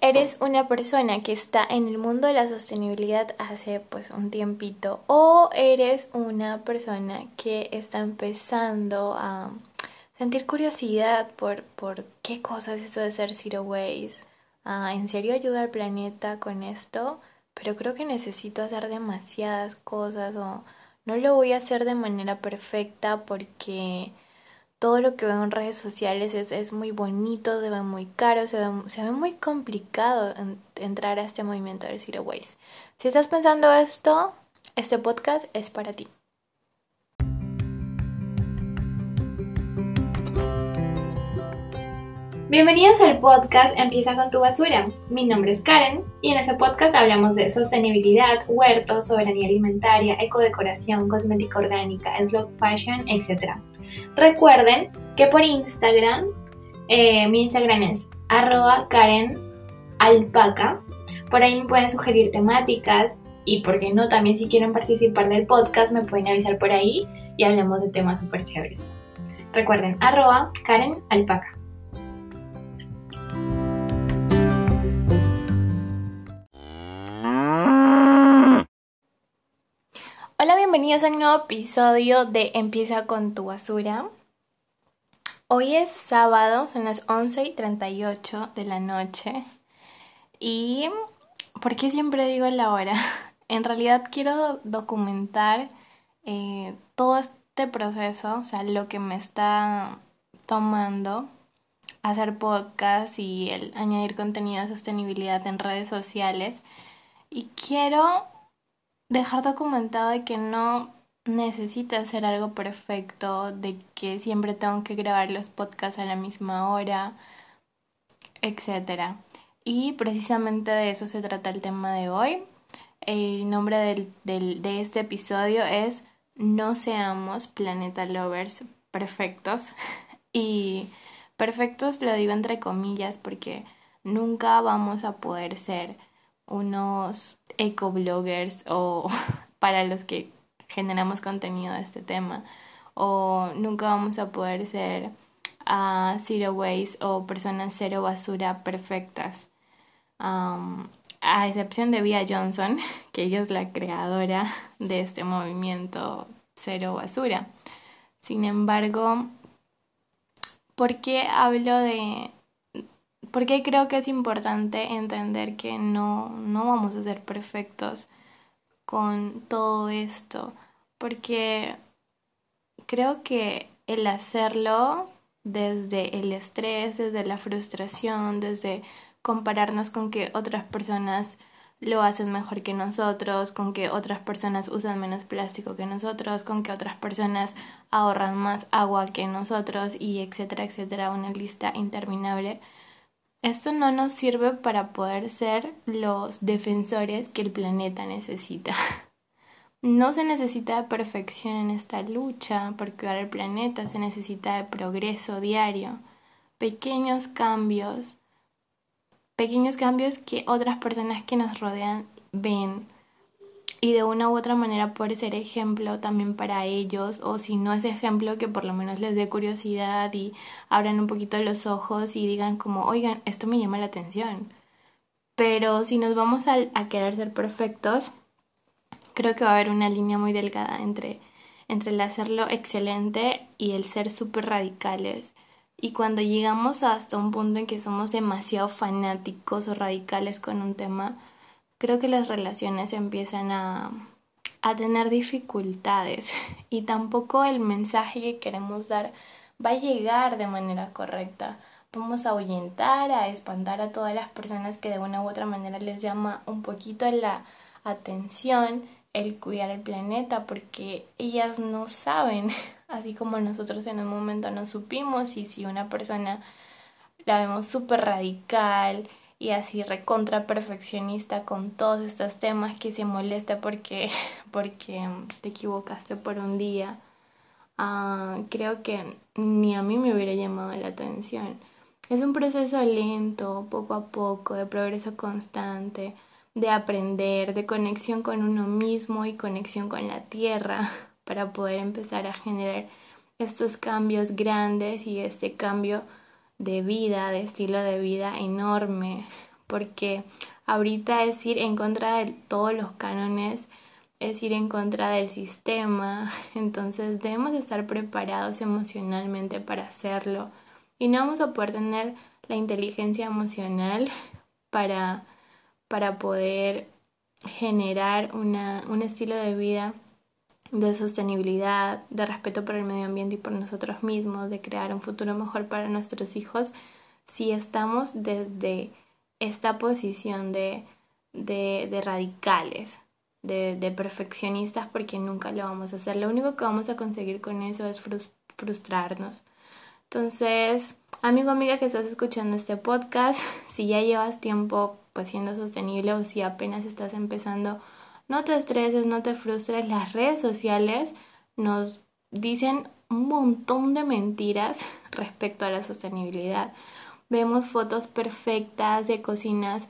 eres una persona que está en el mundo de la sostenibilidad hace pues un tiempito o eres una persona que está empezando a sentir curiosidad por, por qué cosa es eso de ser zero waste, ah, ¿en serio ayuda al planeta con esto? Pero creo que necesito hacer demasiadas cosas o no lo voy a hacer de manera perfecta porque todo lo que veo en redes sociales es, es muy bonito, se ve muy caro, se ve, se ve muy complicado entrar a este movimiento del Zero Waste. Si estás pensando esto, este podcast es para ti. Bienvenidos al podcast Empieza con tu basura. Mi nombre es Karen y en este podcast hablamos de sostenibilidad, huertos, soberanía alimentaria, ecodecoración, cosmética orgánica, slow fashion, etc. Recuerden que por Instagram, eh, mi Instagram es arroba Karen Alpaca. Por ahí me pueden sugerir temáticas y, por qué no, también si quieren participar del podcast me pueden avisar por ahí y hablemos de temas súper chéveres. Recuerden, arroba Karen Alpaca. Bienvenidos a un nuevo episodio de Empieza con tu basura. Hoy es sábado, son las 11 y 38 de la noche. ¿Y por qué siempre digo la hora? En realidad quiero documentar eh, todo este proceso, o sea, lo que me está tomando hacer podcast y el añadir contenido de sostenibilidad en redes sociales. Y quiero dejar documentado de que no necesito hacer algo perfecto, de que siempre tengo que grabar los podcasts a la misma hora, etc. Y precisamente de eso se trata el tema de hoy. El nombre del, del, de este episodio es No seamos planeta lovers perfectos. y perfectos lo digo entre comillas porque nunca vamos a poder ser unos ecobloggers o para los que generamos contenido de este tema o nunca vamos a poder ser a zero waste o personas cero basura perfectas. A excepción de Via Johnson que ella es la creadora de este movimiento cero basura. Sin embargo ¿por qué hablo de porque creo que es importante entender que no, no vamos a ser perfectos con todo esto, porque creo que el hacerlo desde el estrés, desde la frustración, desde compararnos con que otras personas lo hacen mejor que nosotros, con que otras personas usan menos plástico que nosotros, con que otras personas ahorran más agua que nosotros y etcétera, etcétera, una lista interminable esto no nos sirve para poder ser los defensores que el planeta necesita. No se necesita de perfección en esta lucha por cuidar el planeta, se necesita de progreso diario, pequeños cambios, pequeños cambios que otras personas que nos rodean ven y de una u otra manera puede ser ejemplo también para ellos o si no es ejemplo que por lo menos les dé curiosidad y abran un poquito los ojos y digan como oigan esto me llama la atención pero si nos vamos a, a querer ser perfectos creo que va a haber una línea muy delgada entre entre el hacerlo excelente y el ser súper radicales y cuando llegamos hasta un punto en que somos demasiado fanáticos o radicales con un tema creo que las relaciones empiezan a, a tener dificultades y tampoco el mensaje que queremos dar va a llegar de manera correcta. Vamos a ahuyentar, a espantar a todas las personas que de una u otra manera les llama un poquito la atención el cuidar el planeta porque ellas no saben, así como nosotros en un momento no supimos y si una persona la vemos súper radical, y así recontra perfeccionista con todos estos temas que se molesta porque, porque te equivocaste por un día. Ah, creo que ni a mí me hubiera llamado la atención. Es un proceso lento, poco a poco, de progreso constante, de aprender, de conexión con uno mismo y conexión con la tierra para poder empezar a generar estos cambios grandes y este cambio de vida, de estilo de vida enorme porque ahorita es ir en contra de todos los cánones, es ir en contra del sistema, entonces debemos estar preparados emocionalmente para hacerlo. Y no vamos a poder tener la inteligencia emocional para, para poder generar una, un estilo de vida de sostenibilidad, de respeto por el medio ambiente y por nosotros mismos, de crear un futuro mejor para nuestros hijos, si estamos desde esta posición de, de, radicales, de, de, perfeccionistas, porque nunca lo vamos a hacer. Lo único que vamos a conseguir con eso es frustrarnos. Entonces, amigo, amiga que estás escuchando este podcast, si ya llevas tiempo pues siendo sostenible o si apenas estás empezando, no te estreses, no te frustres. Las redes sociales nos dicen un montón de mentiras respecto a la sostenibilidad. Vemos fotos perfectas de cocinas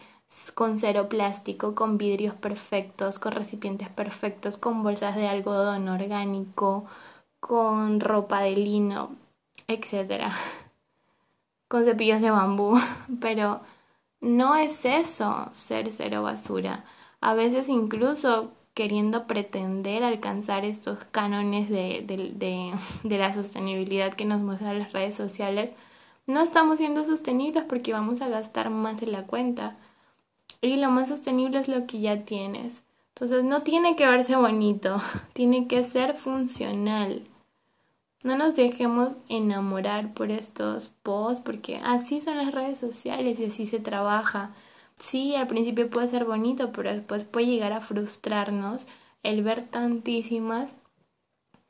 con cero plástico, con vidrios perfectos, con recipientes perfectos, con bolsas de algodón orgánico, con ropa de lino, etc. Con cepillos de bambú. Pero no es eso ser cero basura. A veces incluso queriendo pretender alcanzar estos cánones de, de, de la sostenibilidad que nos muestran las redes sociales, no estamos siendo sostenibles porque vamos a gastar más en la cuenta. Y lo más sostenible es lo que ya tienes. Entonces no tiene que verse bonito, tiene que ser funcional. No nos dejemos enamorar por estos posts porque así son las redes sociales y así se trabaja. Sí, al principio puede ser bonito, pero después puede llegar a frustrarnos el ver tantísimas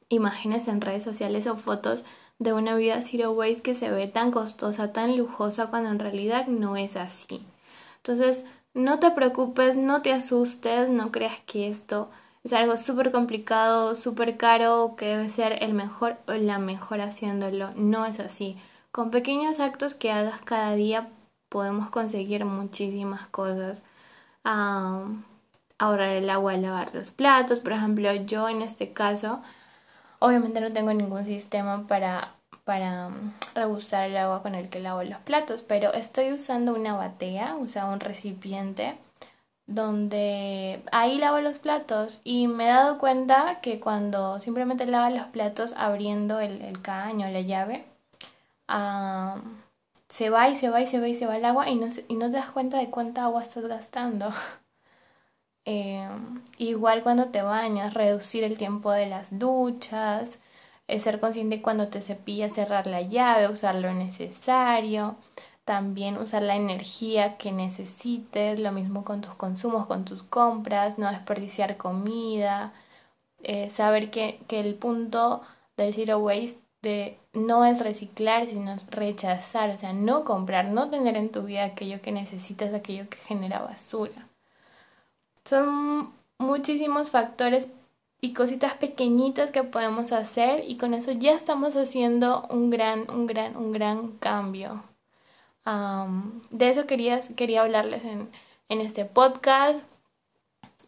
imágenes en redes sociales o fotos de una vida zero waste que se ve tan costosa, tan lujosa, cuando en realidad no es así. Entonces, no te preocupes, no te asustes, no creas que esto es algo súper complicado, súper caro, que debe ser el mejor o la mejor haciéndolo. No es así. Con pequeños actos que hagas cada día podemos conseguir muchísimas cosas. ahorrar el agua al lavar los platos, por ejemplo, yo en este caso Obviamente no tengo ningún sistema para, para mm, el agua con el que lavo los platos, pero estoy usando una batea, o sea, un recipiente donde ahí lavo los platos y me he dado cuenta que cuando simplemente lavas los platos abriendo el, el caño, la llave, se va y se va y se va y se va el agua y no, y no te das cuenta de cuánta agua estás gastando. Em, igual cuando te bañas, reducir el tiempo de las duchas, eh, ser consciente cuando te cepillas, cerrar la llave, usar lo necesario, también usar la energía que necesites, lo mismo con tus consumos, con tus compras, no desperdiciar comida, eh, saber que, que el punto del zero waste de no es reciclar, sino rechazar, o sea, no comprar, no tener en tu vida aquello que necesitas, aquello que genera basura. Son muchísimos factores y cositas pequeñitas que podemos hacer y con eso ya estamos haciendo un gran, un gran, un gran cambio. de eso quería, quería hablarles en, en este podcast.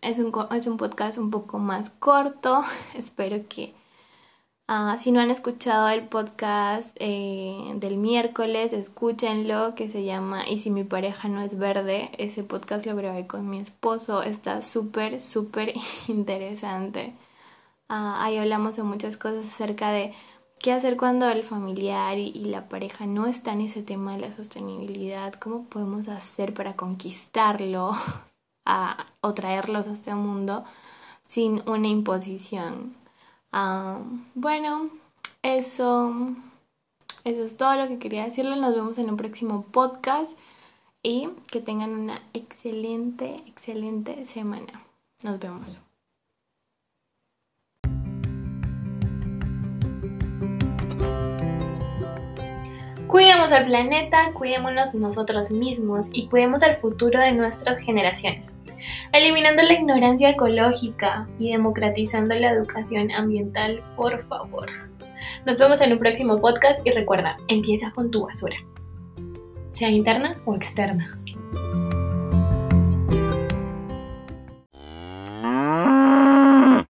Es un, es un podcast un poco más corto. Espero que Ah, si no han escuchado el podcast eh, del miércoles, escúchenlo, que se llama Y si mi pareja no es verde. Ese podcast lo grabé con mi esposo. Está súper, súper interesante. Ah, ahí hablamos de muchas cosas acerca de qué hacer cuando el familiar y, la pareja no está en ese tema de la sostenibilidad. ¿Cómo podemos hacer para conquistarlo o traerlos a este mundo sin una imposición? Ah, bueno, eso, eso es todo lo que quería decirles. Nos vemos en un próximo podcast y que tengan una excelente, excelente semana. Nos vemos. Cuidemos al planeta, cuidémonos nosotros mismos y cuidemos al futuro de nuestras generaciones eliminando la ignorancia ecológica y democratizando la educación ambiental, por favor. Nos vemos en un próximo podcast y recuerda, empieza con tu basura, sea interna o externa.